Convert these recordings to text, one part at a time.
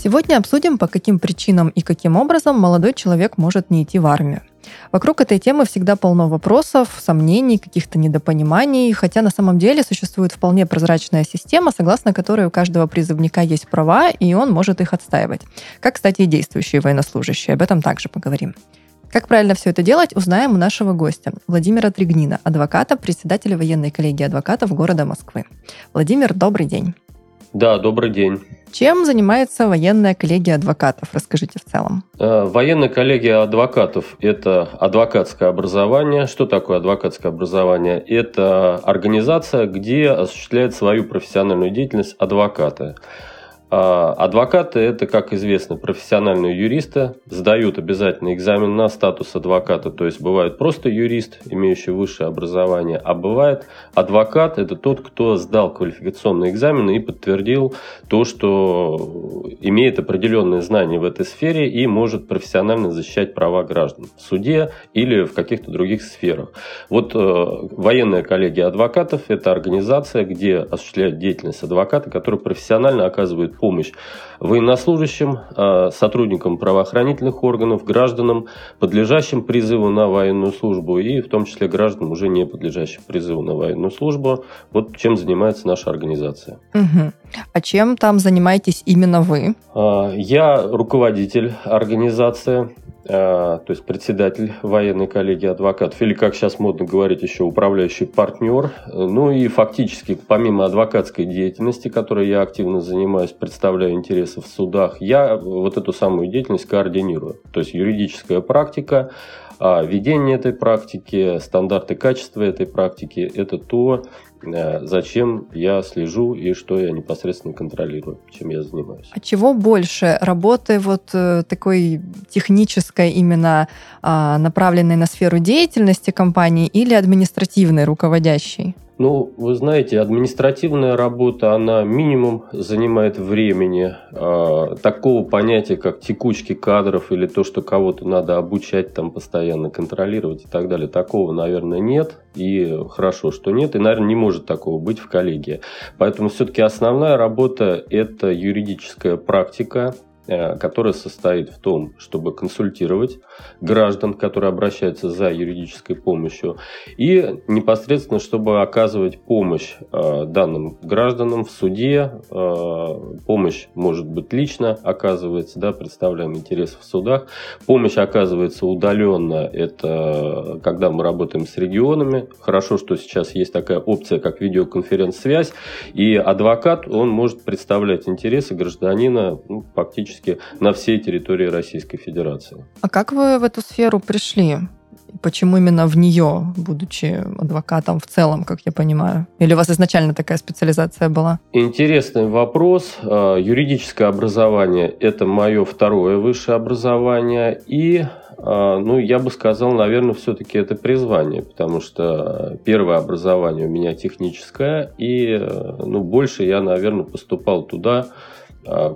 Сегодня обсудим, по каким причинам и каким образом молодой человек может не идти в армию. Вокруг этой темы всегда полно вопросов, сомнений, каких-то недопониманий, хотя на самом деле существует вполне прозрачная система, согласно которой у каждого призывника есть права, и он может их отстаивать. Как, кстати, и действующие военнослужащие. Об этом также поговорим. Как правильно все это делать, узнаем у нашего гостя, Владимира Тригнина, адвоката, председателя военной коллегии адвокатов города Москвы. Владимир, добрый день. Да, добрый день. Чем занимается военная коллегия адвокатов? Расскажите в целом. Э, Военная коллегия адвокатов – это адвокатское образование. Что такое адвокатское образование? Это организация, где осуществляют свою профессиональную деятельность адвокаты. А Адвокаты – это, как известно, профессиональные юристы, сдают обязательно экзамен на статус адвоката, то есть бывает просто юрист, имеющий высшее образование, а бывает адвокат – это тот, кто сдал квалификационные экзамены и подтвердил то, что имеет определенные знания в этой сфере и может профессионально защищать права граждан в суде или в каких-то других сферах. Вот э, военная коллегия адвокатов – это организация, где осуществляют деятельность адвоката, который профессионально оказывает помощь военнослужащим, а, сотрудникам правоохранительных органов, гражданам, подлежащим призыву на военную службу и в том числе гражданам, уже не подлежащим призыву на военную службу. Вот чем занимается наша организация. Угу. А чем там занимаетесь именно вы? А, я руководитель организации. А, то есть председатель военной коллегии адвокатов, или, как сейчас модно говорить, еще управляющий партнер. Ну и фактически, помимо адвокатской деятельности, которой я активно занимаюсь, представляю интересы в судах, я вот эту самую деятельность координирую. То есть юридическая практика, а ведение этой практики, стандарты качества этой практики – это то, э, зачем я слежу и что я непосредственно контролирую, чем я занимаюсь. А чего больше? Работы вот э, такой технической, именно а, направленной на сферу деятельности компании или административной, руководящей? Ну, вы знаете, административная работа, она минимум занимает времени. Э, такого понятия, как текучки кадров или то, что кого-то надо обучать, там постоянно контролировать и так далее, такого, наверное, нет. И хорошо, что нет. И, наверное, не может такого быть в коллегии. Поэтому все-таки основная работа – это юридическая практика, которая состоит в том, чтобы консультировать граждан, которые обращаются за юридической помощью, и непосредственно, чтобы оказывать помощь э, данным гражданам в суде. Э, помощь может быть лично оказывается, да, представляем интересы в судах. Помощь оказывается удаленно, это когда мы работаем с регионами. Хорошо, что сейчас есть такая опция, как видеоконференц-связь, и адвокат, он может представлять интересы гражданина ну, фактически практически на всей территории Российской Федерации. А как вы в эту сферу пришли? Почему именно в нее, будучи адвокатом в целом, как я понимаю? Или у вас изначально такая специализация была? Интересный вопрос. А, юридическое образование – это мое второе высшее образование. И а, ну, я бы сказал, наверное, все-таки это призвание, потому что первое образование у меня техническое, и ну, больше я, наверное, поступал туда,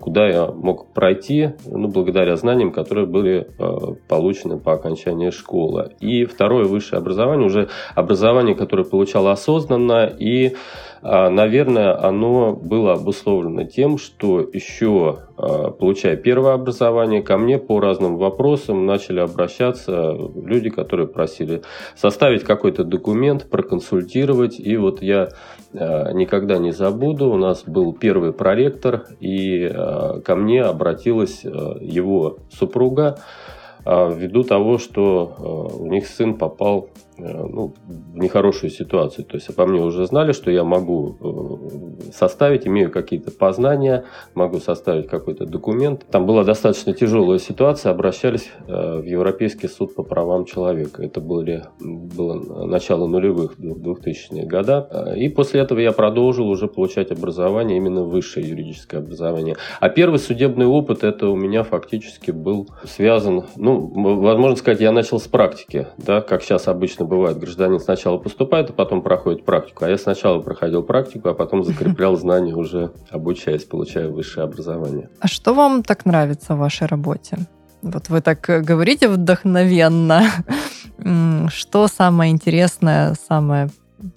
куда я мог пройти, ну, благодаря знаниям, которые были а, получены по окончании школы. И второе высшее образование, уже образование, которое получал осознанно и а, наверное, оно было обусловлено тем, что еще а, получая первое образование, ко мне по разным вопросам начали обращаться люди, которые просили составить какой-то документ, проконсультировать. И вот я а, никогда не забуду, у нас был первый проректор, и ко мне обратилась его супруга, ввиду того, что у них сын попал ну, в нехорошую ситуацию. То есть обо мне уже знали, что я могу составить, имею какие-то познания, могу составить какой-то документ. Там была достаточно тяжелая ситуация, обращались в Европейский суд по правам человека. Это были, было начало нулевых, 2000-е года. И после этого я продолжил уже получать образование, именно высшее юридическое образование. А первый судебный опыт, это у меня фактически был связан, ну, возможно сказать, я начал с практики, да, как сейчас обычно бывает, гражданин сначала поступает, а потом проходит практику. А я сначала проходил практику, а потом закреплял знания уже обучаясь, получая высшее образование. А что вам так нравится в вашей работе? Вот вы так говорите вдохновенно. Что самое интересное, самое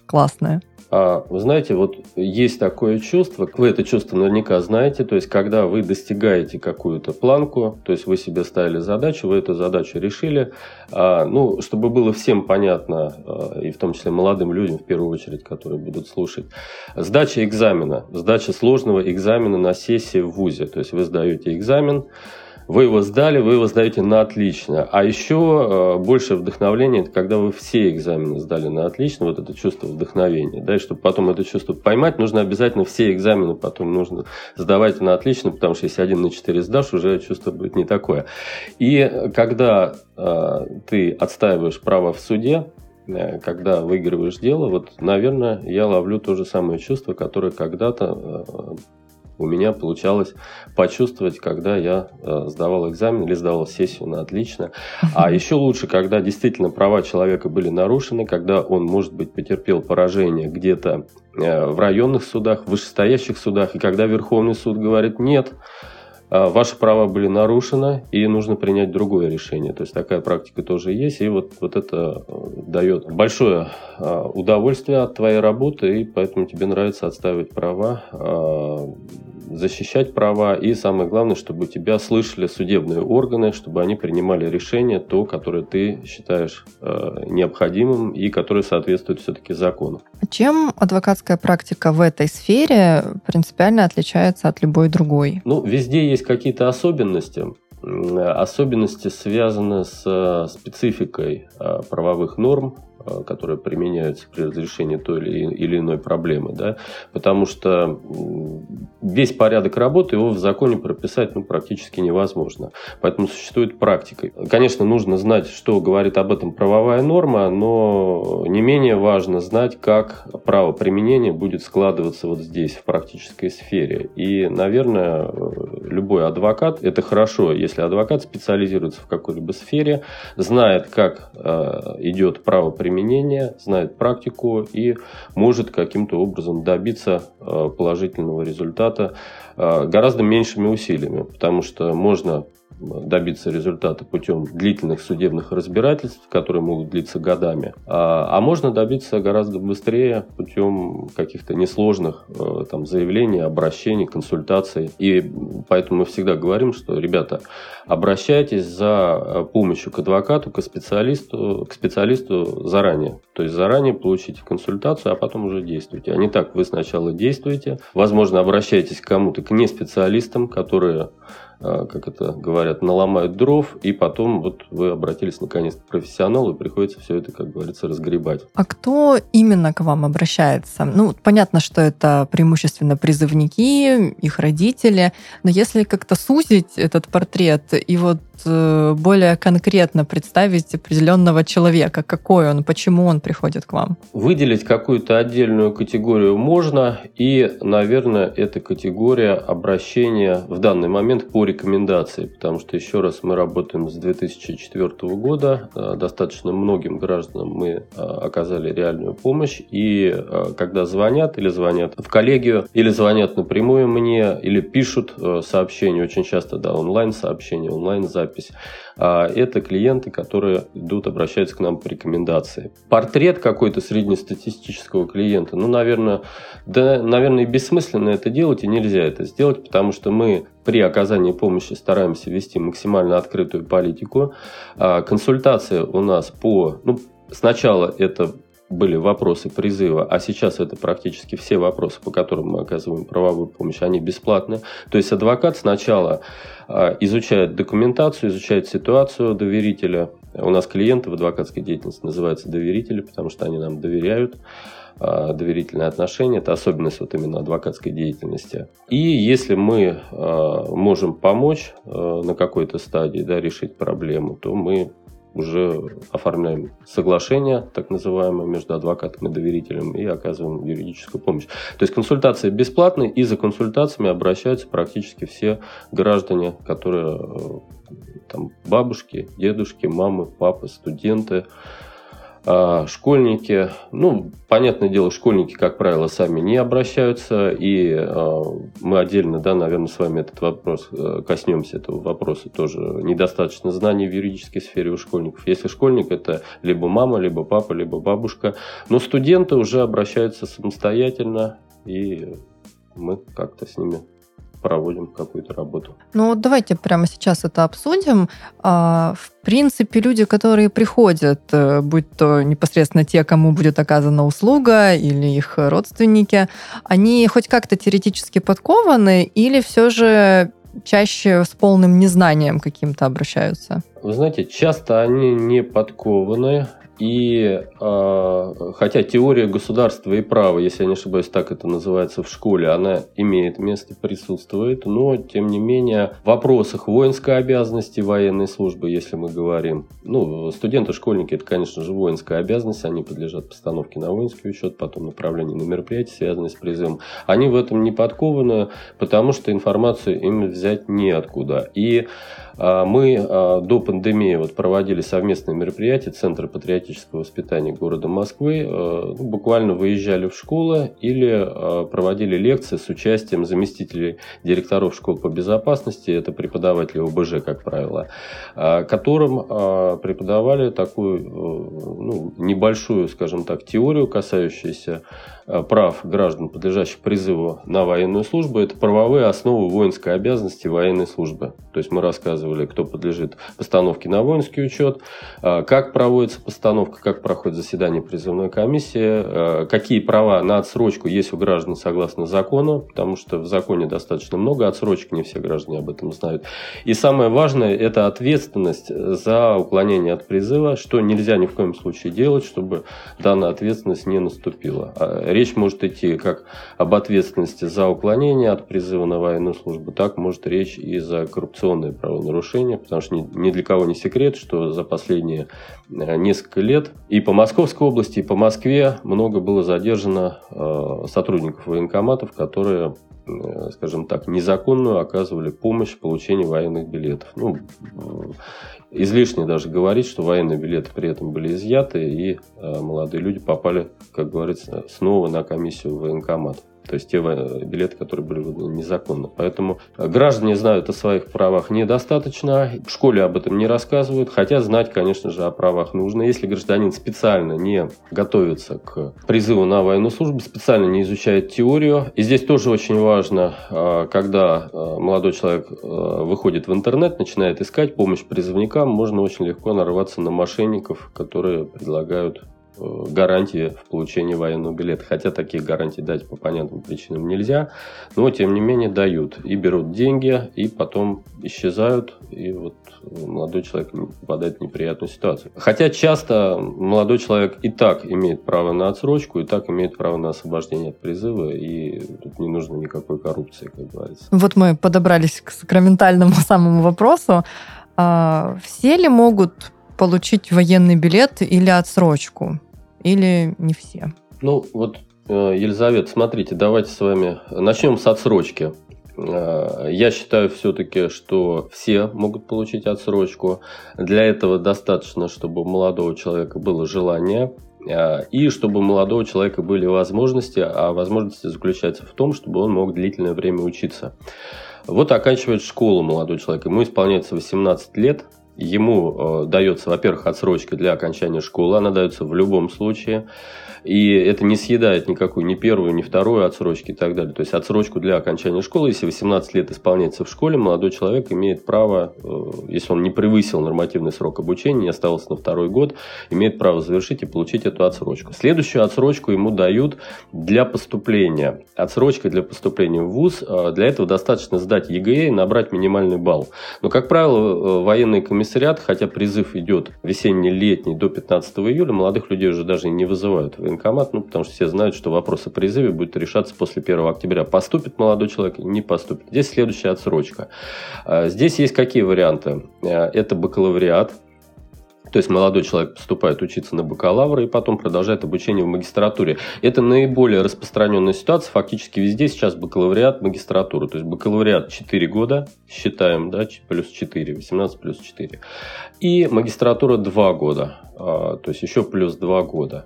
классное? А, вы знаете, вот есть такое чувство, вы это чувство наверняка знаете, то есть когда вы достигаете какую-то планку, то есть вы себе ставили задачу, вы эту задачу решили, а, ну, чтобы было всем понятно, а, и в том числе молодым людям, в первую очередь, которые будут слушать, сдача экзамена, сдача сложного экзамена на сессии в ВУЗе, то есть вы сдаете экзамен, вы его сдали, вы его сдаете на отлично. А еще э, больше вдохновления, это когда вы все экзамены сдали на отлично, вот это чувство вдохновения. Да, и чтобы потом это чувство поймать, нужно обязательно все экзамены потом нужно сдавать на отлично, потому что если один на четыре сдашь, уже чувство будет не такое. И когда э, ты отстаиваешь право в суде, э, когда выигрываешь дело, вот, наверное, я ловлю то же самое чувство, которое когда-то э, у меня получалось почувствовать, когда я э, сдавал экзамен или сдавал сессию на отлично. А еще лучше, когда действительно права человека были нарушены, когда он, может быть, потерпел поражение где-то э, в районных судах, в вышестоящих судах, и когда Верховный суд говорит «нет», ваши права были нарушены, и нужно принять другое решение. То есть такая практика тоже есть, и вот, вот это э, дает большое а, удовольствие от твоей работы, и поэтому тебе нравится отстаивать права, а, защищать права, и самое главное, чтобы тебя слышали судебные органы, чтобы они принимали решение, то, которое ты считаешь необходимым и которое соответствует все-таки закону. Чем адвокатская практика в этой сфере принципиально отличается от любой другой? Ну, везде есть какие-то особенности. Особенности связаны с э, спецификой э, правовых норм, которые применяются при разрешении той или иной проблемы. Да? Потому что весь порядок работы его в законе прописать ну, практически невозможно. Поэтому существует практика. Конечно, нужно знать, что говорит об этом правовая норма, но не менее важно знать, как право применения будет складываться вот здесь, в практической сфере. И, наверное, любой адвокат, это хорошо, если адвокат специализируется в какой-либо сфере, знает, как э, идет право применения применения, знает практику и может каким-то образом добиться э, положительного результата э, гораздо меньшими усилиями, потому что можно добиться результата путем длительных судебных разбирательств, которые могут длиться годами, а, а можно добиться гораздо быстрее путем каких-то несложных э, там, заявлений, обращений, консультаций. И поэтому мы всегда говорим, что, ребята, обращайтесь за э, помощью к адвокату, к специалисту, к специалисту заранее. То есть заранее получите консультацию, а потом уже действуйте. А не так, вы сначала действуете, возможно, обращайтесь к кому-то, к неспециалистам, которые как это говорят, наломают дров, и потом вот вы обратились наконец к профессионалу, и приходится все это, как говорится, разгребать. А кто именно к вам обращается? Ну, понятно, что это преимущественно призывники, их родители, но если как-то сузить этот портрет и вот Э, более конкретно представить определенного человека, какой он, почему он приходит к вам? Выделить какую-то отдельную категорию можно, и, наверное, эта категория обращения в данный момент по рекомендации, потому что, еще раз, мы работаем с 2004 года, э, достаточно многим гражданам мы э, оказали реальную помощь, и когда звонят или звонят в коллегию, или звонят напрямую мне, или пишут сообщения, очень часто, да, онлайн-сообщения, онлайн-записи, запись. А это клиенты, которые идут, обращаются к нам по рекомендации. Портрет какой-то среднестатистического клиента, ну, наверное, да, наверное, бессмысленно это делать, и нельзя это сделать, потому что мы при оказании помощи стараемся вести максимально открытую политику. А консультация у нас по... Ну, сначала это были вопросы призыва, а сейчас это практически все вопросы, по которым мы оказываем правовую помощь, они бесплатны. То есть адвокат сначала а, изучает документацию, изучает ситуацию доверителя, У нас клиенты в адвокатской деятельности называются доверители, потому что они нам доверяют а, доверительные отношения. Это особенность вот именно адвокатской деятельности. И если мы а, можем помочь на какой-то стадии да, решить проблему, то мы уже оформляем соглашение, так называемое, между адвокатом и доверителем и оказываем юридическую помощь. То есть консультации бесплатные, и за консультациями обращаются практически все граждане, которые там, бабушки, дедушки, мамы, папы, студенты, школьники, ну, понятное дело, школьники, как правило, сами не обращаются, и а, мы отдельно, да, наверное, с вами этот вопрос э, коснемся этого вопроса тоже. Недостаточно знаний в юридической сфере у школьников. Если школьник, это либо мама, либо папа, либо бабушка. Но студенты уже обращаются самостоятельно, и мы как-то с ними проводим какую-то работу. Ну вот давайте прямо сейчас это обсудим. А, в принципе, люди, которые приходят, э, будь то непосредственно те, кому будет оказана услуга, или их родственники, они хоть как-то теоретически подкованы, или все же чаще с полным незнанием каким-то обращаются? Вы знаете, часто они не подкованы, и э, хотя теория государства и права, если я не ошибаюсь, так это называется в школе, она имеет место, присутствует, но тем не менее в вопросах воинской обязанности, военной службы, если мы говорим, ну, студенты, школьники, это, конечно же, воинская обязанность, они подлежат постановке на воинский учет, потом направлению на мероприятия, связанные с призывом. Они в этом не подкованы, потому что информацию им взять неоткуда. И мы а, до пандемии вот проводили совместные мероприятия Центра патриотического воспитания города Москвы. А, ну, буквально выезжали в школы или проводили лекции с участием заместителей директоров школ по безопасности, это преподаватели ОБЖ, как правило, которым преподавали такую ну, небольшую, скажем так, теорию, касающуюся Э, прав граждан, подлежащих призыву на военную службу, это правовые основы воинской обязанности военной службы. То есть мы рассказывали, кто подлежит постановке на воинский учет, э, как проводится постановка, как проходит заседание призывной комиссии, э, какие права на отсрочку есть у граждан согласно закону, потому что в законе достаточно много отсрочек, не все граждане об этом знают. И самое важное – это ответственность за уклонение от призыва, что нельзя ни в коем случае делать, чтобы данная ответственность не наступила а Речь может идти как об ответственности за уклонение от призыва на военную службу, так может речь и за коррупционные правонарушения, потому что ни, для кого не секрет, что за последние э, несколько лет и по Московской области, и по Москве много было задержано э, сотрудников военкоматов, которые скажем так, незаконную оказывали помощь в получении военных билетов. Ну, излишне даже говорить, что военные билеты при этом были изъяты, и э, молодые люди попали, как говорится, снова на комиссию в военкомат. То есть те билеты, которые были выданы незаконно. Поэтому граждане знают о своих правах недостаточно. В школе об этом не рассказывают. Хотя знать, конечно же, о правах нужно. Если гражданин специально не готовится к призыву на военную службу, специально не изучает теорию. И здесь тоже очень важно, а, когда молодой человек выходит в интернет, начинает искать помощь призывникам, можно очень легко нарваться на мошенников, которые предлагают Э, гарантии в получении военного билета. Хотя таких гарантий дать по понятным причинам нельзя, но тем не менее дают. И берут деньги, и потом исчезают, и вот молодой человек попадает в неприятную ситуацию. Хотя часто молодой человек и так имеет право на отсрочку, и так имеет право на освобождение от призыва, и тут не нужно никакой коррупции, как говорится. Вот мы подобрались к сакраментальному самому вопросу. А, все ли могут получить военный билет или отсрочку? Или не все? Ну, вот, э, Елизавета, смотрите, давайте с вами начнем с отсрочки. Э, я считаю все-таки, что все могут получить отсрочку. Для этого достаточно, чтобы у молодого человека было желание э, и чтобы у молодого человека были возможности, а возможности заключаются в том, чтобы он мог длительное время учиться. Вот оканчивает школу молодой человек, ему исполняется 18 лет, ему э, дается, во-первых, отсрочка для окончания школы, она дается в любом случае. И это не съедает никакую ни первую, ни вторую отсрочки и так далее. То есть отсрочку для окончания школы, если 18 лет исполняется в школе, молодой человек имеет право, э, если он не превысил нормативный срок обучения, не остался на второй год, имеет право завершить и получить эту отсрочку. Следующую отсрочку ему дают для поступления. Отсрочка для поступления в ВУЗ. Э, для этого достаточно сдать ЕГЭ и набрать минимальный балл. Но, как правило, военные комиссии комиссариат, хотя призыв идет весенне-летний до 15 июля, молодых людей уже даже не вызывают в военкомат, ну, потому что все знают, что вопрос о призыве будет решаться после 1 октября. Поступит молодой человек, не поступит. Здесь следующая отсрочка. А, здесь есть какие варианты? А, это бакалавриат, то есть молодой человек поступает учиться на бакалавра и потом продолжает обучение в магистратуре. Это наиболее распространенная ситуация. Фактически везде сейчас бакалавриат, магистратура. То есть бакалавриат 4 года, считаем, да, плюс 4, 18 плюс 4. И магистратура 2 года, а, то есть еще плюс 2 года.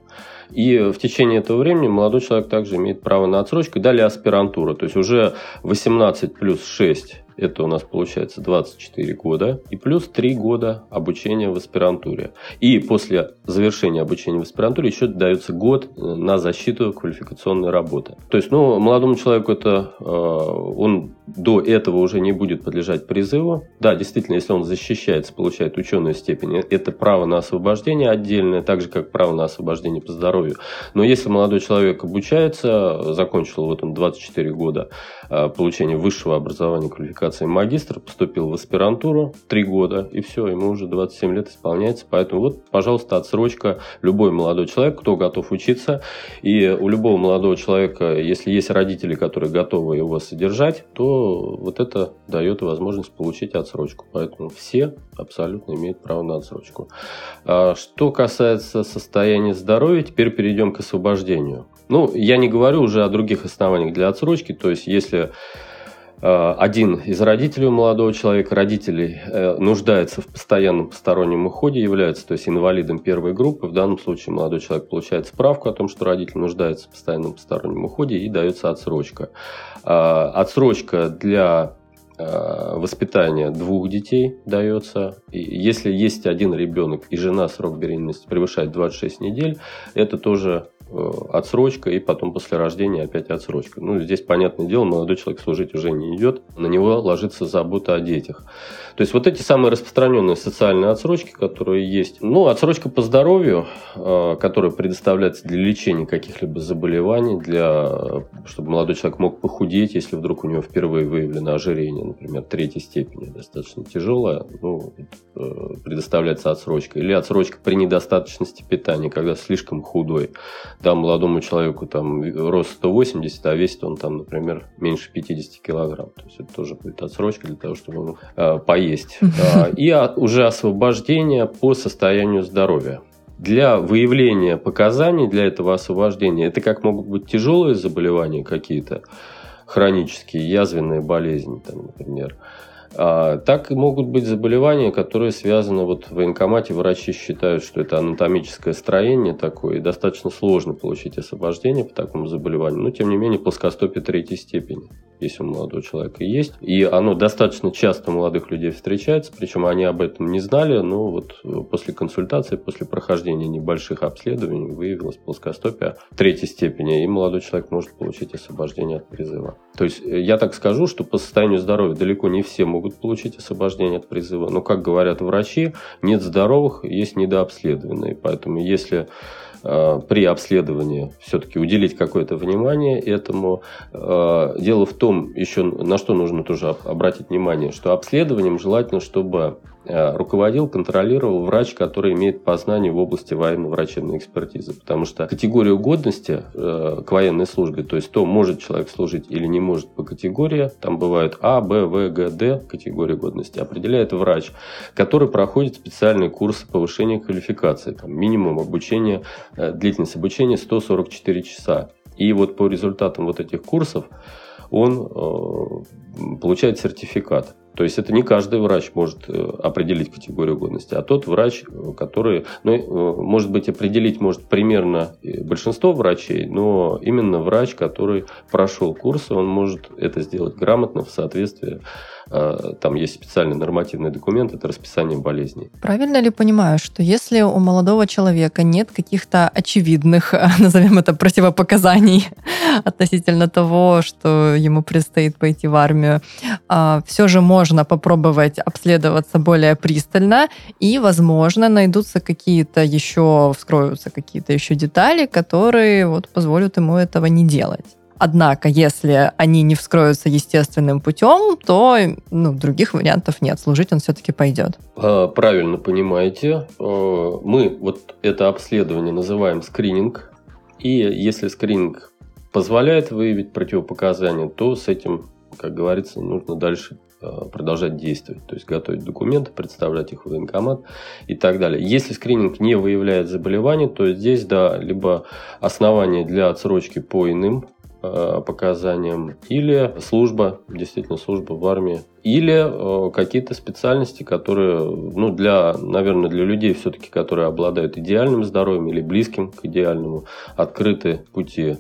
И в течение этого времени молодой человек также имеет право на отсрочку. Далее аспирантура, то есть уже 18 плюс 6 это у нас получается 24 года и плюс 3 года обучения в аспирантуре. И после завершения обучения в аспирантуре еще дается год э, на защиту квалификационной работы. То есть, ну, молодому человеку это, э, он до этого уже не будет подлежать призыву. Да, действительно, если он защищается, получает ученую степень, э, это право на освобождение отдельное, так же, как право на освобождение по здоровью. Но если молодой человек обучается, закончил вот он 24 года получения высшего образования квалификации, квалификации магистр, поступил в аспирантуру 3 года, и все, ему уже 27 лет исполняется. Поэтому вот, пожалуйста, отсрочка. Любой молодой человек, кто готов учиться, и у любого молодого человека, если есть родители, которые готовы его содержать, то вот это дает возможность получить отсрочку. Поэтому все абсолютно имеют право на отсрочку. А что касается состояния здоровья, теперь перейдем к освобождению. Ну, я не говорю уже о других основаниях для отсрочки, то есть если один из родителей молодого человека, родителей, э, нуждается в постоянном постороннем уходе, является то есть инвалидом первой группы. В данном случае молодой человек получает справку о том, что родитель нуждается в постоянном постороннем уходе и дается отсрочка. Э, отсрочка для воспитания двух детей дается. Если есть один ребенок и жена срок беременности превышает 26 недель, это тоже Э, отсрочка, и потом после рождения опять отсрочка. Ну, здесь, понятное дело, молодой человек служить уже не идет, на него ложится забота о детях. То есть, вот эти самые распространенные социальные отсрочки, которые есть. Ну, отсрочка по здоровью, э, которая предоставляется для лечения каких-либо заболеваний, для, чтобы молодой человек мог похудеть, если вдруг у него впервые выявлено ожирение, например, третьей степени, достаточно тяжелое, ну, э, предоставляется отсрочка. Или отсрочка при недостаточности питания, когда слишком худой да, молодому человеку там рост 180, а весит он там, например, меньше 50 килограмм. То есть это тоже будет отсрочка для того, чтобы он э, поесть. Э, и а, уже освобождение по состоянию здоровья. Для выявления показаний для этого освобождения, это как могут быть тяжелые заболевания какие-то, хронические, язвенные болезни, там, например, а, так и могут быть заболевания, которые связаны, вот в военкомате врачи считают, что это анатомическое строение такое, и достаточно сложно получить освобождение по такому заболеванию, но тем не менее плоскостопие третьей степени если у молодого человека есть. И оно достаточно часто у молодых людей встречается, причем они об этом не знали, но вот после консультации, после прохождения небольших обследований выявилась плоскостопия третьей степени, и молодой человек может получить освобождение от призыва. То есть э, я так скажу, что по состоянию здоровья далеко не все могут получить освобождение от призыва, но, как говорят врачи, нет здоровых, есть недообследованные. Поэтому если Э, при обследовании все-таки уделить какое-то внимание этому. Э, дело в том, еще на что нужно тоже обратить внимание, что обследованием желательно, чтобы руководил, контролировал врач, который имеет познание в области военно-врачебной экспертизы. Потому что категорию годности э, к военной службе, то есть то, может человек служить или не может по категории, там бывают А, Б, В, Г, Д категории годности, определяет врач, который проходит специальные курсы повышения квалификации. Там минимум обучения, э, длительность обучения 144 часа. И вот по результатам вот этих курсов он э, получает сертификат. То есть это не каждый врач может э, определить категорию годности, а тот врач, который, ну, э, может быть, определить может примерно большинство врачей, но именно врач, который прошел курсы, он может это сделать грамотно в соответствии Э, там есть специальный нормативный документ, это расписание болезней. Правильно ли понимаю, что если у молодого человека нет каких-то очевидных, назовем это, противопоказаний относительно того, что ему предстоит пойти в армию, а, все же можно попробовать обследоваться более пристально, и, возможно, найдутся какие-то еще, вскроются какие-то еще детали, которые вот позволят ему этого не делать? Однако, если они не вскроются естественным путем, то ну, других вариантов нет. Служить он все-таки пойдет. А, правильно понимаете. А, мы вот это обследование называем скрининг. И если скрининг позволяет выявить противопоказания, то с этим, как говорится, нужно дальше а, продолжать действовать, то есть готовить документы, представлять их в военкомат и так далее. Если скрининг не выявляет заболеваний, то здесь, да, либо основания для отсрочки по иным Э, показаниям, или служба, действительно служба в армии, или э, какие-то специальности, которые, ну, для, наверное, для людей все-таки, которые обладают идеальным здоровьем или близким к идеальному, открыты пути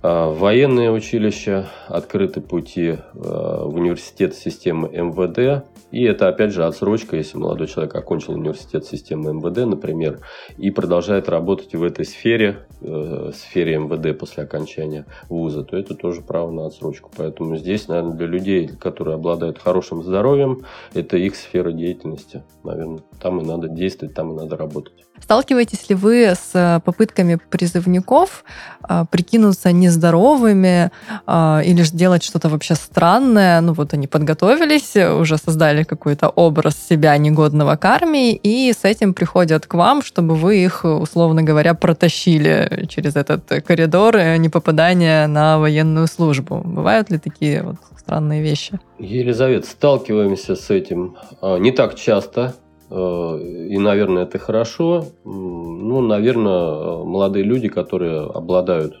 а, военное училище, открыты пути а, в университет системы МВД. И это, опять же, отсрочка, если молодой человек окончил университет системы МВД, например, и продолжает работать в этой сфере, э, сфере МВД после окончания вуза, то это тоже право на отсрочку. Поэтому здесь, наверное, для людей, которые обладают хорошим здоровьем, это их сфера деятельности. Наверное, там и надо действовать, там и надо работать. Сталкиваетесь ли вы с попытками призывников э, прикинуться не нездоровыми э, или же делать что-то вообще странное. Ну вот они подготовились, уже создали какой-то образ себя негодного к армии, и с этим приходят к вам, чтобы вы их, условно говоря, протащили через этот коридор не попадания на военную службу. Бывают ли такие вот странные вещи? Елизавета, сталкиваемся с этим не так часто, Э, и, наверное, это хорошо. Ну, наверное, молодые люди, которые обладают,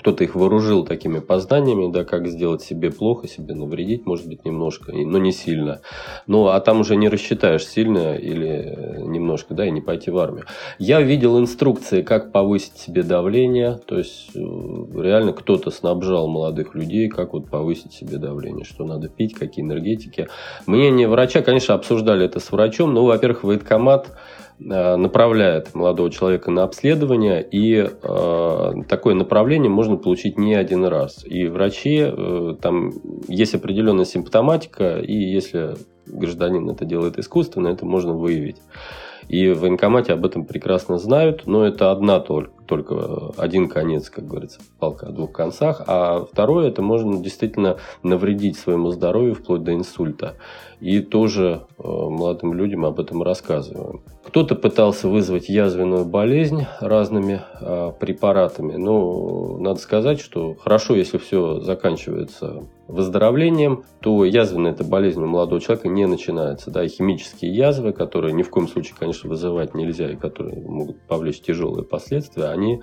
кто-то их вооружил такими познаниями, да, как сделать себе плохо, себе навредить, может быть, немножко, но не сильно. Ну, а там уже не рассчитаешь, сильно или немножко, да, и не пойти в армию. Я видел инструкции, как повысить себе давление, то есть э, реально кто-то снабжал молодых людей, как вот повысить себе давление, что надо пить, какие энергетики. Мнение врача, конечно, обсуждали это с врачом, но во-первых, военкомат э, направляет молодого человека на обследование, и э, такое направление можно получить не один раз. И врачи, э, там есть определенная симптоматика, и если гражданин это делает искусственно, это можно выявить. И в военкомате об этом прекрасно знают, но это одна только, только один конец, как говорится, палка о двух концах. А второе, это можно действительно навредить своему здоровью вплоть до инсульта. И тоже э, молодым людям об этом рассказываем. Кто-то пытался вызвать язвенную болезнь разными э, препаратами. Но надо сказать, что хорошо, если все заканчивается выздоровлением, то язвенная эта болезнь у молодого человека не начинается. Да, и химические язвы, которые ни в коем случае, конечно, вызывать нельзя и которые могут повлечь тяжелые последствия, они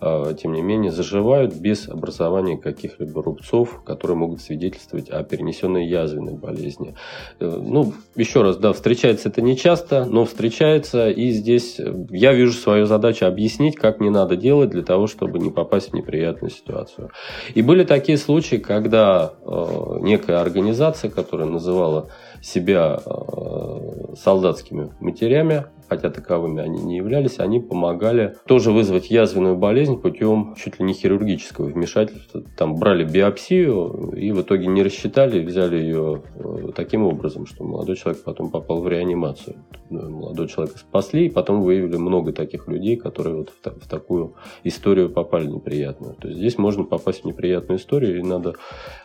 тем не менее, заживают без образования каких-либо рубцов, которые могут свидетельствовать о перенесенной язвенной болезни. Э, ну, еще раз, да, встречается это не часто, но встречается, и здесь я вижу свою задачу объяснить, как не надо делать для того, чтобы не попасть в неприятную ситуацию. И были такие случаи, когда э, некая организация, которая называла себя э, солдатскими матерями, хотя таковыми они не являлись, они помогали тоже вызвать язвенную болезнь путем чуть ли не хирургического вмешательства. Там брали биопсию и в итоге не рассчитали, взяли ее э, таким образом, что молодой человек потом попал в реанимацию. Ну, молодой человека спасли, и потом выявили много таких людей, которые вот в, в такую историю попали неприятную. То есть здесь можно попасть в неприятную историю, и надо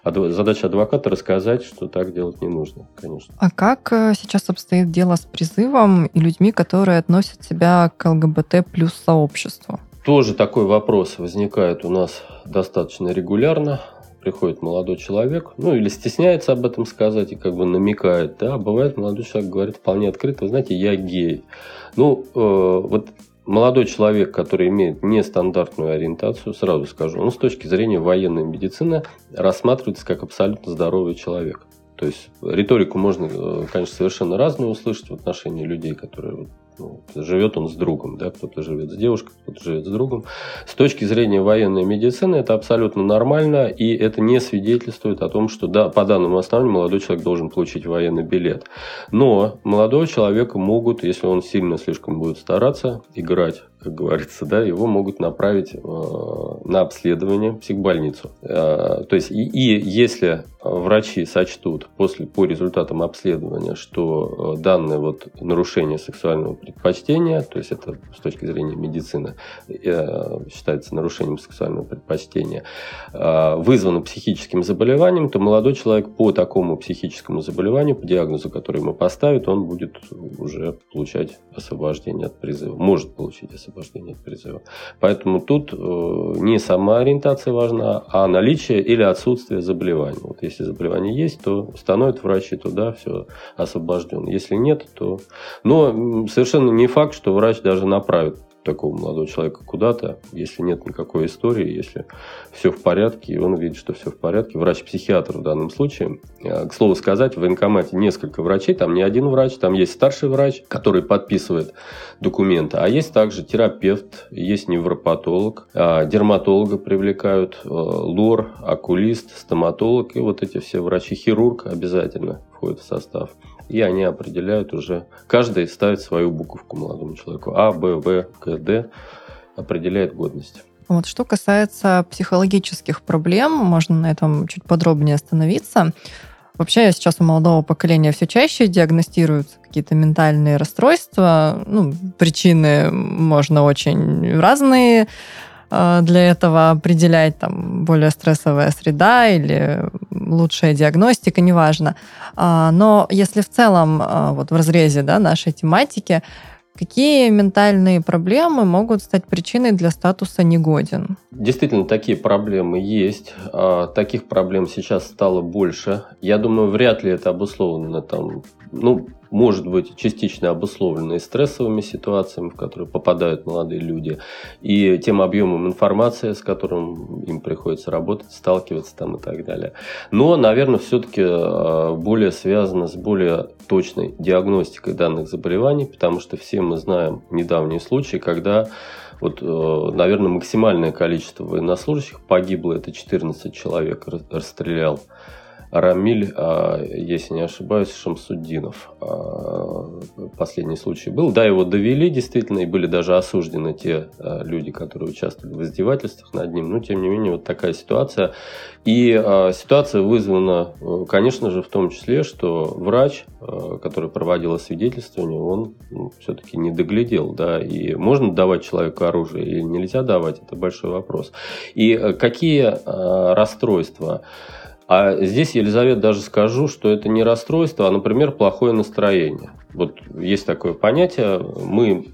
задача адвоката рассказать, что так делать не нужно, конечно. А как э, сейчас обстоит дело с призывом и людьми, которые относят себя к ЛГБТ плюс сообществу? Тоже такой вопрос возникает у нас достаточно регулярно приходит молодой человек, ну или стесняется об этом сказать и как бы намекает, да, бывает молодой человек говорит вполне открыто, вы знаете, я гей. Ну, э, вот молодой человек, который имеет нестандартную ориентацию, сразу скажу, он с точки зрения военной медицины рассматривается как абсолютно здоровый человек. То есть риторику можно, э, конечно, совершенно разную услышать в отношении людей, которые ну, живет он с другом, да, кто-то живет с девушкой, кто-то живет с другом. С точки зрения военной медицины это абсолютно нормально, и это не свидетельствует о том, что да, по данному основанию молодой человек должен получить военный билет. Но молодого человека могут, если он сильно слишком будет стараться, играть как говорится, да, его могут направить э, на обследование в психбольницу. Э, то есть, и, и если врачи сочтут после, по результатам обследования, что э, данное вот нарушение сексуального предпочтения, то есть это с точки зрения медицины э, считается нарушением сексуального предпочтения, э, вызвано психическим заболеванием, то молодой человек по такому психическому заболеванию, по диагнозу, который ему поставят, он будет уже получать освобождение от призыва, может получить освобождение от призыва. Поэтому тут э, не сама ориентация важна, а наличие или отсутствие заболевания. Вот если заболевание есть, то становит врач и туда все освобожден. Если нет, то... Но совершенно не факт, что врач даже направит такого молодого человека куда-то, если нет никакой истории, если все в порядке, и он видит, что все в порядке. Врач-психиатр в данном случае. Э, к слову сказать, в военкомате несколько врачей, там не один врач, там есть старший врач, который подписывает документы, а есть также терапевт, есть невропатолог, а, дерматолога привлекают, э, лор, окулист, стоматолог, и вот эти все врачи, хирург обязательно входит в состав и они определяют уже, каждый ставит свою буковку молодому человеку. А, Б, В, К, Д определяет годность. Вот что касается психологических проблем, можно на этом чуть подробнее остановиться. Вообще сейчас у молодого поколения все чаще диагностируются какие-то ментальные расстройства. Ну, причины можно очень разные Э, для этого определять там более стрессовая среда или лучшая диагностика, неважно. А, но если в целом а, вот в разрезе да, нашей тематики, Какие ментальные проблемы могут стать причиной для статуса негоден? Действительно, такие проблемы есть. А, таких проблем сейчас стало больше. Я думаю, вряд ли это обусловлено там, ну, может быть частично обусловлено и стрессовыми ситуациями, в которые попадают молодые люди, и тем объемом информации, с которым им приходится работать, сталкиваться там и так далее. Но, наверное, все-таки а, более связано с более точной диагностикой данных заболеваний, потому что все мы знаем недавние случаи, когда вот, э, наверное, максимальное количество военнослужащих погибло, это 14 человек расстрелял Рамиль, а, если не ошибаюсь, Шамсуддинов. А, последний случай был. Да, его довели действительно, и были даже осуждены те а, люди, которые участвовали в издевательствах над ним. Но, тем не менее, вот такая ситуация. И ситуация вызвана, конечно же, в том числе, что врач, который проводил освидетельствование, он ну, все-таки не доглядел. Да, и можно давать человеку оружие или нельзя давать, это большой вопрос. И какие расстройства? А здесь, Елизавета, даже скажу, что это не расстройство, а, например, плохое настроение. Вот есть такое понятие. Мы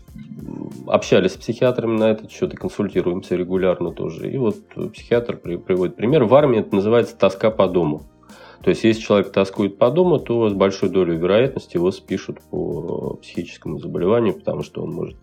общались с психиатрами на этот счет и консультируемся регулярно тоже. И вот психиатр приводит пример. В армии это называется тоска по дому. То есть, если человек тоскует по дому, то с большой долей вероятности его спишут по психическому заболеванию, потому что он может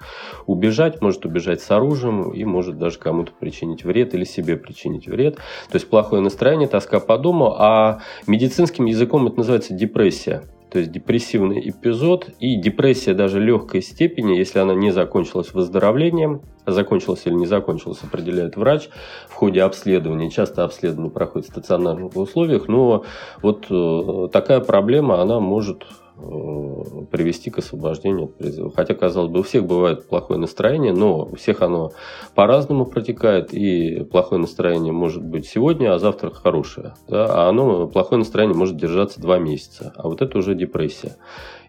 убежать, может убежать с оружием и может даже кому-то причинить вред или себе причинить вред. То есть, плохое настроение, тоска по дому, а медицинским языком это называется депрессия то есть депрессивный эпизод и депрессия даже легкой степени, если она не закончилась выздоровлением, а закончилась или не закончилась, определяет врач в ходе обследования. Часто обследование проходит в стационарных условиях, но вот э, такая проблема, она может Э, привести к освобождению от призыва. Хотя, казалось бы, у всех бывает плохое настроение, но у всех оно по-разному протекает, и плохое настроение может быть сегодня, а завтра хорошее. Да? А оно, плохое настроение может держаться два месяца, а вот это уже депрессия.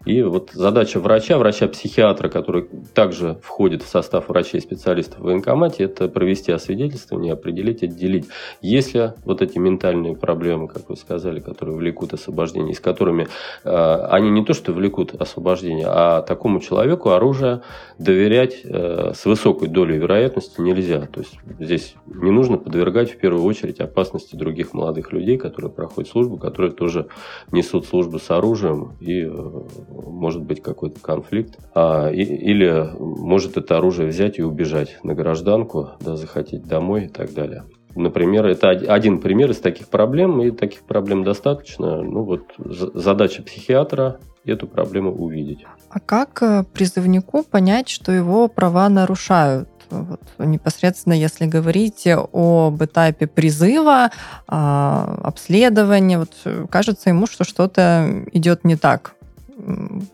И вот задача врача, врача-психиатра, который также входит в состав врачей-специалистов в военкомате, это провести освидетельствование, определить, отделить. Если вот эти ментальные проблемы, как вы сказали, которые влекут освобождение, с которыми э, они не то что влекут освобождение, а такому человеку оружие доверять э, с высокой долей вероятности нельзя. То есть здесь не нужно подвергать в первую очередь опасности других молодых людей, которые проходят службу, которые тоже несут службу с оружием и э, может быть какой-то конфликт, а, и, или может это оружие взять и убежать на гражданку, да, захотеть домой и так далее. Например, это один пример из таких проблем, и таких проблем достаточно. Ну вот задача психиатра эту проблему увидеть. А как э, призывнику понять, что его права нарушают? Вот, непосредственно, если говорить об этапе призыва, а, обследования, вот кажется ему, что что-то идет не так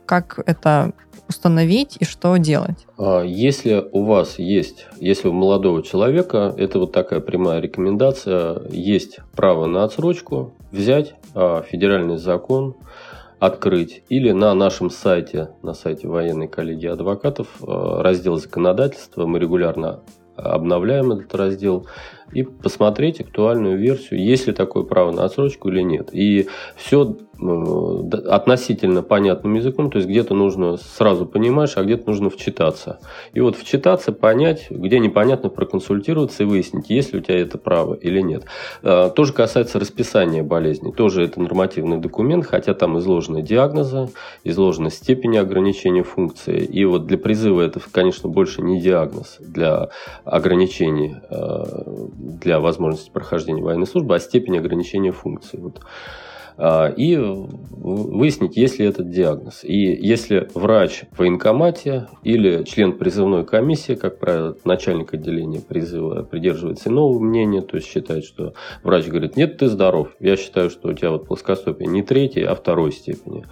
как это установить и что делать? А, если у вас есть, если у молодого человека, это вот такая прямая рекомендация, есть право на отсрочку, взять а, федеральный закон открыть или на нашем сайте, на сайте военной коллегии адвокатов, э, раздел законодательства. Мы регулярно обновляем этот раздел и посмотреть актуальную версию, есть ли такое право на отсрочку или нет. И все э, относительно понятным языком, то есть где-то нужно сразу понимаешь, а где-то нужно вчитаться. И вот вчитаться, понять, где непонятно, проконсультироваться и выяснить, есть ли у тебя это право или нет. Э, тоже касается расписания болезни. Тоже это нормативный документ, хотя там изложены диагнозы, изложена степень ограничения функции. И вот для призыва это, конечно, больше не диагноз для ограничений э, для возможности прохождения военной службы, а степень ограничения функций. Вот. А, и выяснить, есть ли этот диагноз. И если врач в военкомате или член призывной комиссии, как правило, начальник отделения призыва придерживается иного мнения, то есть считает, что врач говорит, нет, ты здоров, я считаю, что у тебя вот плоскостопие не третьей, а второй степени.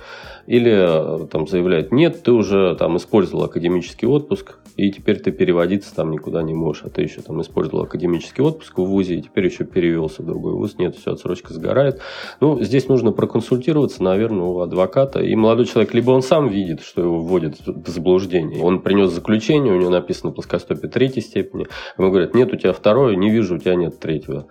Или там заявляет, нет, ты уже там использовал академический отпуск, и теперь ты переводиться там никуда не можешь, а ты еще там использовал академический отпуск в ВУЗе, и теперь еще перевелся в другой ВУЗ, нет, все, отсрочка сгорает. Ну, здесь нужно проконсультироваться, наверное, у адвоката. И молодой человек, либо он сам видит, что его вводят в заблуждение. Он принес заключение, у него написано плоскостопие третьей степени. Ему говорят, нет, у тебя второе, не вижу, у тебя нет третьего.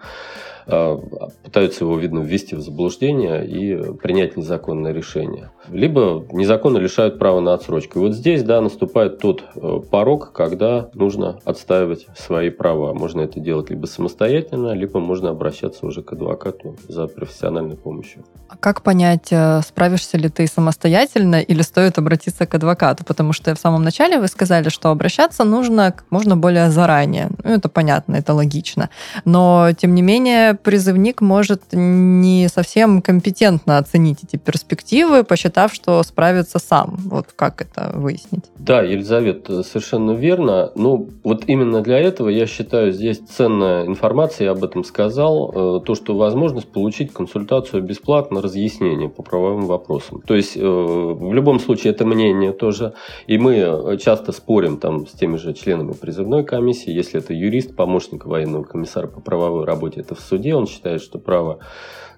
А, пытаются его, видно, ввести в заблуждение и принять незаконное решение. Либо незаконно лишают права на отсрочку. И вот здесь, да, наступает тот э, порог, когда нужно отстаивать свои права. Можно это делать либо самостоятельно, либо можно обращаться уже к адвокату за профессиональной помощью. А как понять, э, справишься ли ты самостоятельно или стоит обратиться к адвокату? Потому что в самом начале вы сказали, что обращаться нужно как можно более заранее. Ну, это понятно, это логично. Но, тем не менее, призывник может не совсем компетентно оценить эти перспективы, посчитав, что справится сам. Вот как это выяснить? Да, Елизавета, совершенно верно. Ну, вот именно для этого я считаю здесь ценная информация, я об этом сказал, э, то, что возможность получить консультацию бесплатно, разъяснение по правовым вопросам. То есть, э, в любом случае, это мнение тоже, и мы часто спорим там с теми же членами призывной комиссии, если это юрист, помощник военного комиссара по правовой работе, это в суде, он считает, что права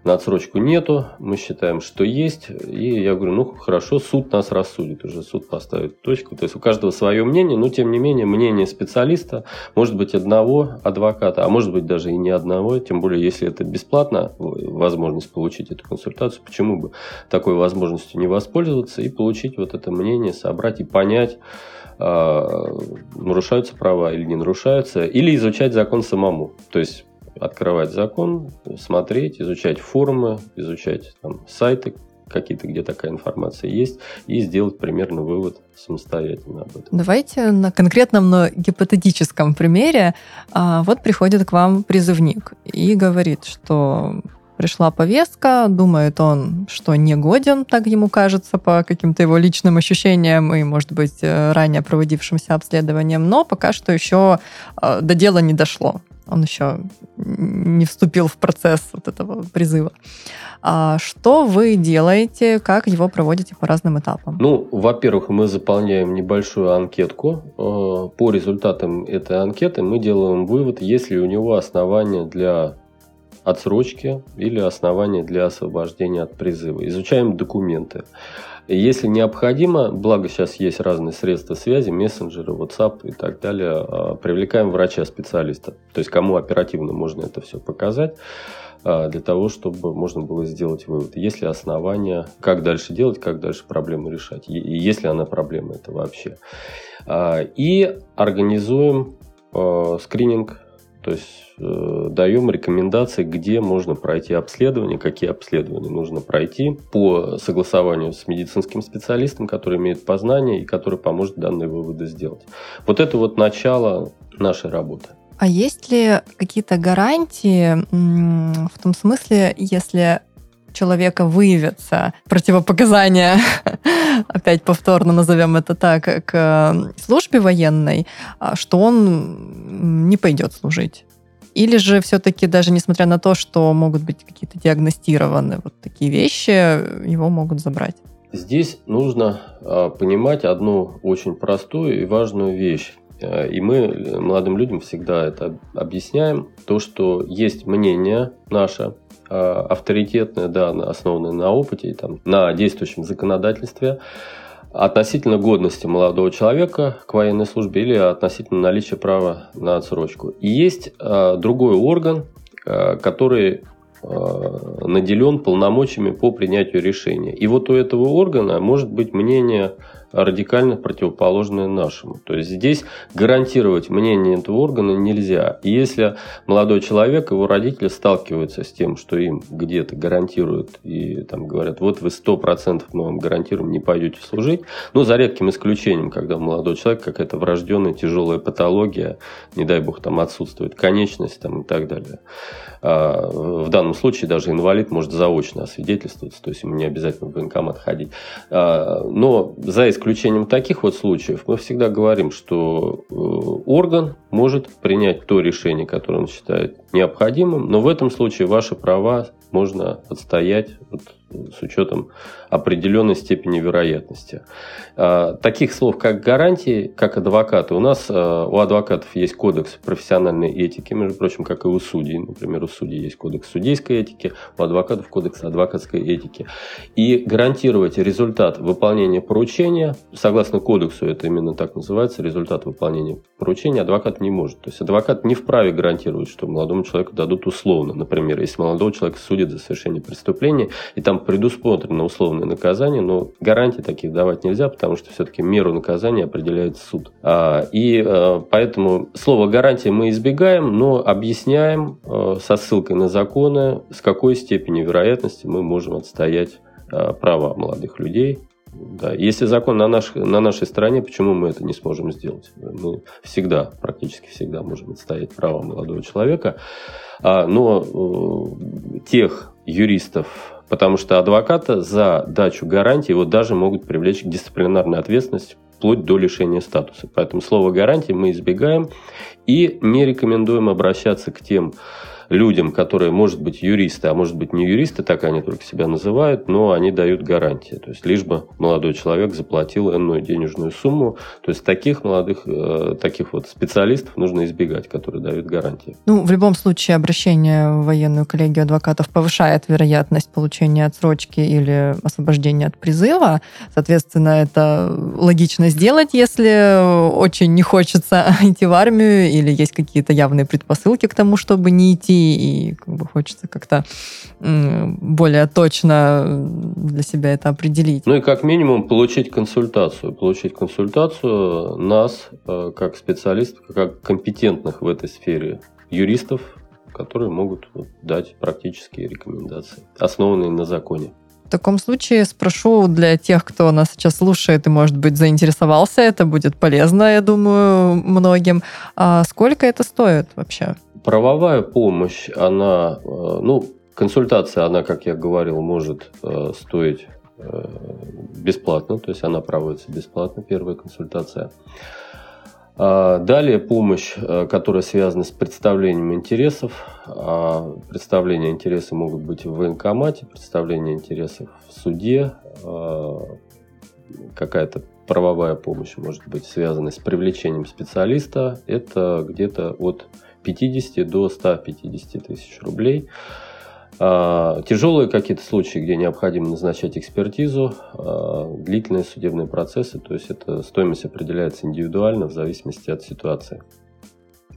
на отсрочку нету, мы считаем, что есть. И я говорю, ну хорошо, суд нас рассудит, уже суд поставит точку. То есть у каждого свое мнение, но тем не менее мнение специалиста может быть одного адвоката, а может быть даже и не одного, тем более если это бесплатно, возможность получить эту консультацию, почему бы такой возможностью не воспользоваться и получить вот это мнение, собрать и понять, а, нарушаются права или не нарушаются, или изучать закон самому. То есть открывать закон, смотреть, изучать форумы, изучать там, сайты какие-то, где такая информация есть, и сделать примерно вывод самостоятельно об этом. Давайте на конкретном, но гипотетическом примере. А, вот приходит к вам призывник и говорит, что пришла повестка, думает он, что не годен, так ему кажется, по каким-то его личным ощущениям и, может быть, э, ранее проводившимся обследованием, но пока что еще э, до дела не дошло он еще не вступил в процесс вот этого призыва. А что вы делаете, как его проводите по разным этапам? Ну, во-первых, мы заполняем небольшую анкетку. Э, по результатам этой анкеты мы делаем вывод, есть ли у него основания для отсрочки или основания для освобождения от призыва. Изучаем документы. Если необходимо, благо сейчас есть разные средства связи, мессенджеры, WhatsApp и так далее, а, привлекаем врача-специалиста. То есть кому оперативно можно это все показать а, для того, чтобы можно было сделать вывод. Есть ли основания, как дальше делать, как дальше проблему решать, и есть ли она проблема это вообще. А, и организуем скрининг то есть э, даем рекомендации, где можно пройти обследование, какие обследования нужно пройти по согласованию с медицинским специалистом, который имеет познание и который поможет данные выводы сделать. Вот это вот начало нашей работы. А есть ли какие-то гарантии в том смысле, если человека выявятся противопоказания, опять повторно назовем это так, к э, службе военной, а, что он не пойдет служить. Или же все-таки даже несмотря на то, что могут быть какие-то диагностированы вот такие вещи, его могут забрать? Здесь нужно а, понимать одну очень простую и важную вещь. Э, и мы молодым людям всегда это объясняем. То, что есть мнение наше, авторитетное, да, основанное на опыте, там, на действующем законодательстве, относительно годности молодого человека к военной службе или относительно наличия права на отсрочку. И есть э, другой орган, э, который э, наделен полномочиями по принятию решения. И вот у этого органа может быть мнение радикально противоположное нашему. То есть здесь гарантировать мнение этого органа нельзя. И если молодой человек, его родители сталкиваются с тем, что им где-то гарантируют и там говорят, вот вы 100% мы вам гарантируем, не пойдете служить, ну, за редким исключением, когда молодой человек какая-то врожденная тяжелая патология, не дай бог, там отсутствует конечность там, и так далее. А, в данном случае даже инвалид может заочно освидетельствоваться, то есть ему не обязательно в военкомат ходить. А, но за исключением исключением таких вот случаев мы всегда говорим, что э, орган может принять то решение, которое он считает необходимым, но в этом случае ваши права можно отстоять с учетом определенной степени вероятности. А, таких слов, как гарантии, как адвокаты, у нас а, у адвокатов есть кодекс профессиональной этики, между прочим, как и у судей. Например, у судей есть кодекс судейской этики, у адвокатов кодекс адвокатской этики. И гарантировать результат выполнения поручения, согласно кодексу, это именно так называется, результат выполнения поручения адвокат не может. То есть адвокат не вправе гарантировать, что молодому человеку дадут условно. Например, если молодого человека судят за совершение преступления, и там предусмотрено условное наказание, но гарантий таких давать нельзя, потому что все-таки меру наказания определяет суд. А, и а, поэтому слово гарантия мы избегаем, но объясняем а, со ссылкой на законы, с какой степени вероятности мы можем отстоять права молодых людей да. Если закон на, наш, на нашей стороне, почему мы это не сможем сделать? Мы всегда, практически всегда можем отстоять право молодого человека. Но э, тех юристов, потому что адвоката за дачу гарантии вот даже могут привлечь к дисциплинарной ответственности вплоть до лишения статуса. Поэтому слово гарантии мы избегаем и не рекомендуем обращаться к тем людям, которые, может быть, юристы, а может быть, не юристы, так они только себя называют, но они дают гарантии. То есть, лишь бы молодой человек заплатил энную денежную сумму. То есть, таких молодых, э, таких вот специалистов нужно избегать, которые дают гарантии. Ну, в любом случае, обращение в военную коллегию адвокатов повышает вероятность получения отсрочки или освобождения от призыва. Соответственно, это логично сделать, если очень не хочется идти в армию или есть какие-то явные предпосылки к тому, чтобы не идти и как бы хочется как-то более точно для себя это определить. Ну и как минимум получить консультацию. Получить консультацию нас, э, как специалистов, как компетентных в этой сфере юристов, которые могут дать практические рекомендации, основанные на законе. В таком случае спрошу для тех, кто нас сейчас слушает и, может быть, заинтересовался, это будет полезно, я думаю, многим. А сколько это стоит вообще? Правовая помощь, она, э, ну, консультация, она, как я говорил, может э, стоить э, бесплатно, то есть она проводится бесплатно, первая консультация. А далее помощь, которая связана с представлением интересов. А представления интересов могут быть в военкомате, представление интересов в суде, какая-то правовая помощь может быть связана с привлечением специалиста. Это где-то от 50 до 150 тысяч рублей. А, тяжелые какие-то случаи, где необходимо назначать экспертизу, а, длительные судебные процессы, то есть эта стоимость определяется индивидуально в зависимости от ситуации.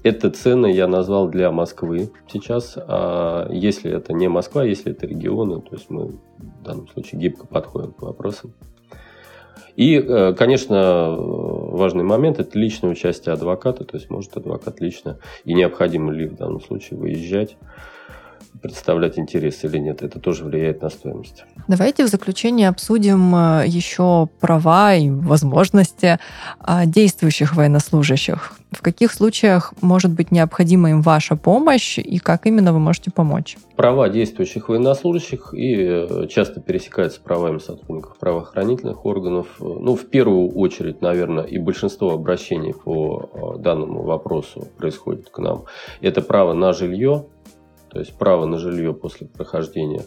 Это цены я назвал для Москвы сейчас. А если это не Москва, если это регионы, то есть мы в данном случае гибко подходим к вопросам. И, э, конечно, важный момент – это личное участие адвоката, то есть может адвокат лично, и необходимо ли в данном случае выезжать, представлять интерес или нет. Это тоже влияет на стоимость. Давайте в заключение обсудим э, еще права и возможности а, действующих военнослужащих. В каких случаях может быть необходима им ваша помощь и как именно вы можете помочь? Права действующих военнослужащих и э, часто пересекаются с правами сотрудников правоохранительных органов. Ну, в первую очередь, наверное, и большинство обращений по э, данному вопросу происходит к нам. Это право на жилье, то есть право на жилье после прохождения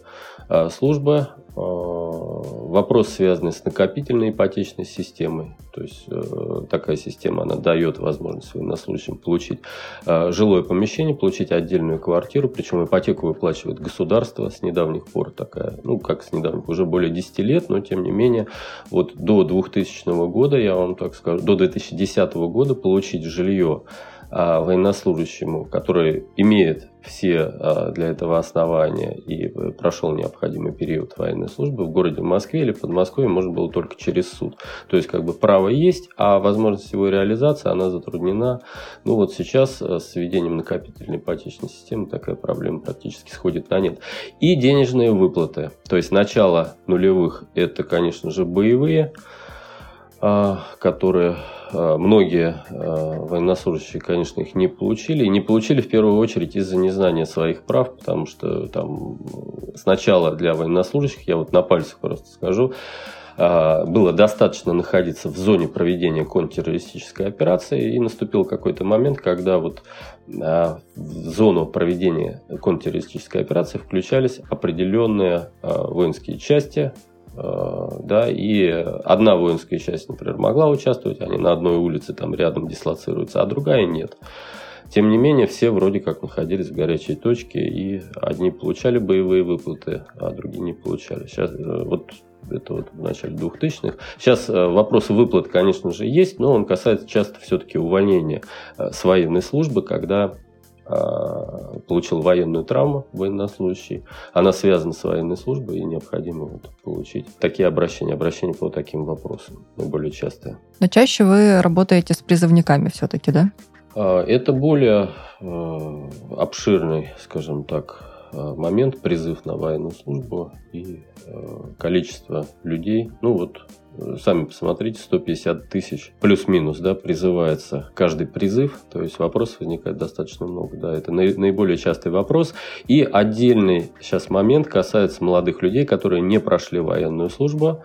а, службы. А, вопрос, связанный с накопительной ипотечной системой, то есть э, такая система, она дает возможность военнослужащим получить а, жилое помещение, получить отдельную квартиру, причем ипотеку выплачивает государство с недавних пор такая, ну как с недавних, уже более 10 лет, но тем не менее, вот до 2000 года, я вам так скажу, до 2010 года получить жилье военнослужащему, который имеет все а, для этого основания и прошел необходимый период военной службы в городе Москве или под Москвой можно было только через суд. То есть как бы право есть, а возможность его реализации она затруднена. Ну вот сейчас а, с введением накопительной ипотечной системы такая проблема практически сходит на нет. И денежные выплаты. То есть начало нулевых это, конечно же, боевые, которые Э, многие э, военнослужащие, конечно, их не получили. Не получили в первую очередь из-за незнания своих прав, потому что там сначала для военнослужащих, я вот на пальцах просто скажу, э, было достаточно находиться в зоне проведения контртеррористической операции, и наступил какой-то момент, когда вот в зону проведения контртеррористической операции включались определенные воинские части, Э, да, и одна воинская часть, например, могла участвовать, они на одной улице там рядом дислоцируются, а другая нет. Тем не менее, все вроде как находились в горячей точке, и одни получали боевые выплаты, а другие не получали. Сейчас э, вот это вот в начале 2000-х. Сейчас э, вопрос выплат, конечно же, есть, но он касается часто все-таки увольнения с военной службы, когда получил военную травму военнослужащий. Она связана с военной службой и необходимо вот получить такие обращения, обращения по таким вопросам, наиболее частые. Но чаще вы работаете с призывниками все-таки, да? А, это более а, обширный, скажем так, момент призыв на военную службу и количество людей. Ну вот Сами посмотрите, 150 тысяч плюс-минус, да, призывается каждый призыв, то есть вопросов возникает достаточно много, да, это наиболее частый вопрос. И отдельный сейчас момент касается молодых людей, которые не прошли военную службу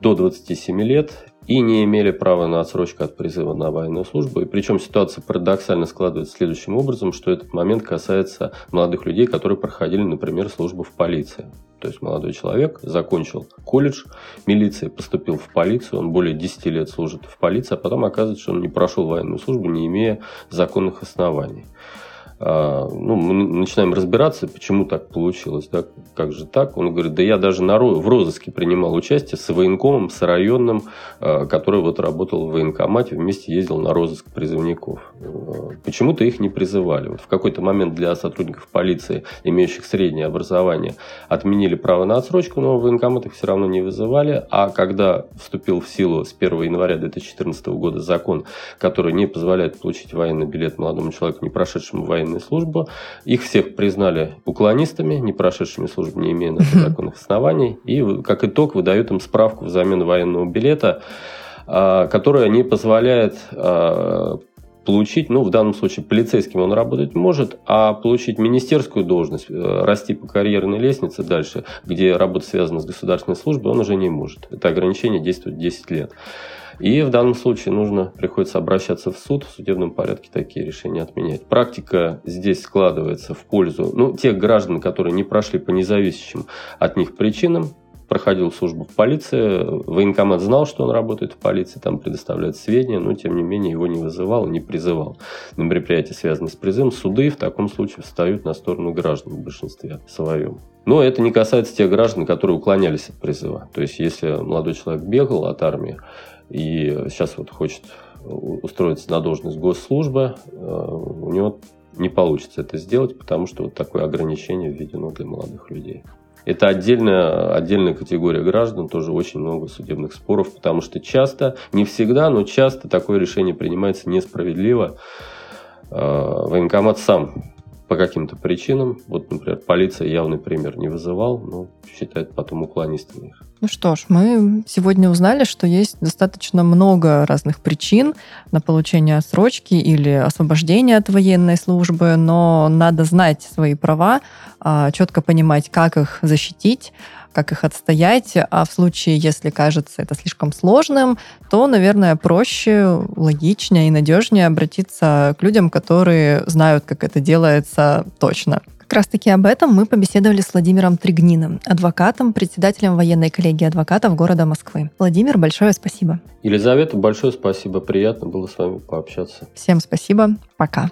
до 27 лет и не имели права на отсрочку от призыва на военную службу. И причем ситуация парадоксально складывается следующим образом, что этот момент касается молодых людей, которые проходили, например, службу в полиции. То есть молодой человек закончил колледж милиции, поступил в полицию, он более 10 лет служит в полиции, а потом оказывается, что он не прошел военную службу, не имея законных оснований. А, ну, мы начинаем разбираться, почему так получилось, да, как же так. Он говорит, да я даже на, в розыске принимал участие с военкомом, с районным, а, который вот работал в военкомате, вместе ездил на розыск призывников. А, почему-то их не призывали. Вот в какой-то момент для сотрудников полиции, имеющих среднее образование, отменили право на отсрочку, но военкомат их все равно не вызывали. А когда вступил в силу с 1 января 2014 года закон, который не позволяет получить военный билет молодому человеку, не прошедшему военную военную службу. Их всех признали уклонистами, не прошедшими службу, не имея на это законных оснований. И, как итог, выдают им справку взамен военного билета, а, которая не позволяет а, получить, ну, в данном случае полицейским он работать может, а получить министерскую должность, э, расти по карьерной лестнице дальше, где работа связана с государственной службой, он уже не может. Это ограничение действует 10 лет. И в данном случае нужно, приходится обращаться в суд, в судебном порядке такие решения отменять. Практика здесь складывается в пользу ну, тех граждан, которые не прошли по независящим от них причинам, проходил службу в полиции, военкомат знал, что он работает в полиции, там предоставляет сведения, но тем не менее его не вызывал, не призывал. На мероприятия, связанные с призывом, суды в таком случае встают на сторону граждан в большинстве своем. Но это не касается тех граждан, которые уклонялись от призыва. То есть, если молодой человек бегал от армии, и сейчас вот хочет устроиться на должность госслужбы, э, у него не получится это сделать, потому что вот такое ограничение введено для молодых людей. Это отдельная, отдельная категория граждан, тоже очень много судебных споров, потому что часто, не всегда, но часто такое решение принимается несправедливо. Э, военкомат сам по каким-то причинам, вот, например, полиция явный пример не вызывал, но считает потом уклонистами их. Ну что ж, мы сегодня узнали, что есть достаточно много разных причин на получение отсрочки или освобождения от военной службы, но надо знать свои права, а, четко понимать, как их защитить, как их отстоять, а в случае, если кажется это слишком сложным, то, наверное, проще, логичнее и надежнее обратиться к людям, которые знают, как это делается точно. Как раз-таки об этом мы побеседовали с Владимиром Тригниным, адвокатом, председателем военной коллегии адвокатов города Москвы. Владимир, большое спасибо. Елизавета, большое спасибо. Приятно было с вами пообщаться. Всем спасибо. Пока.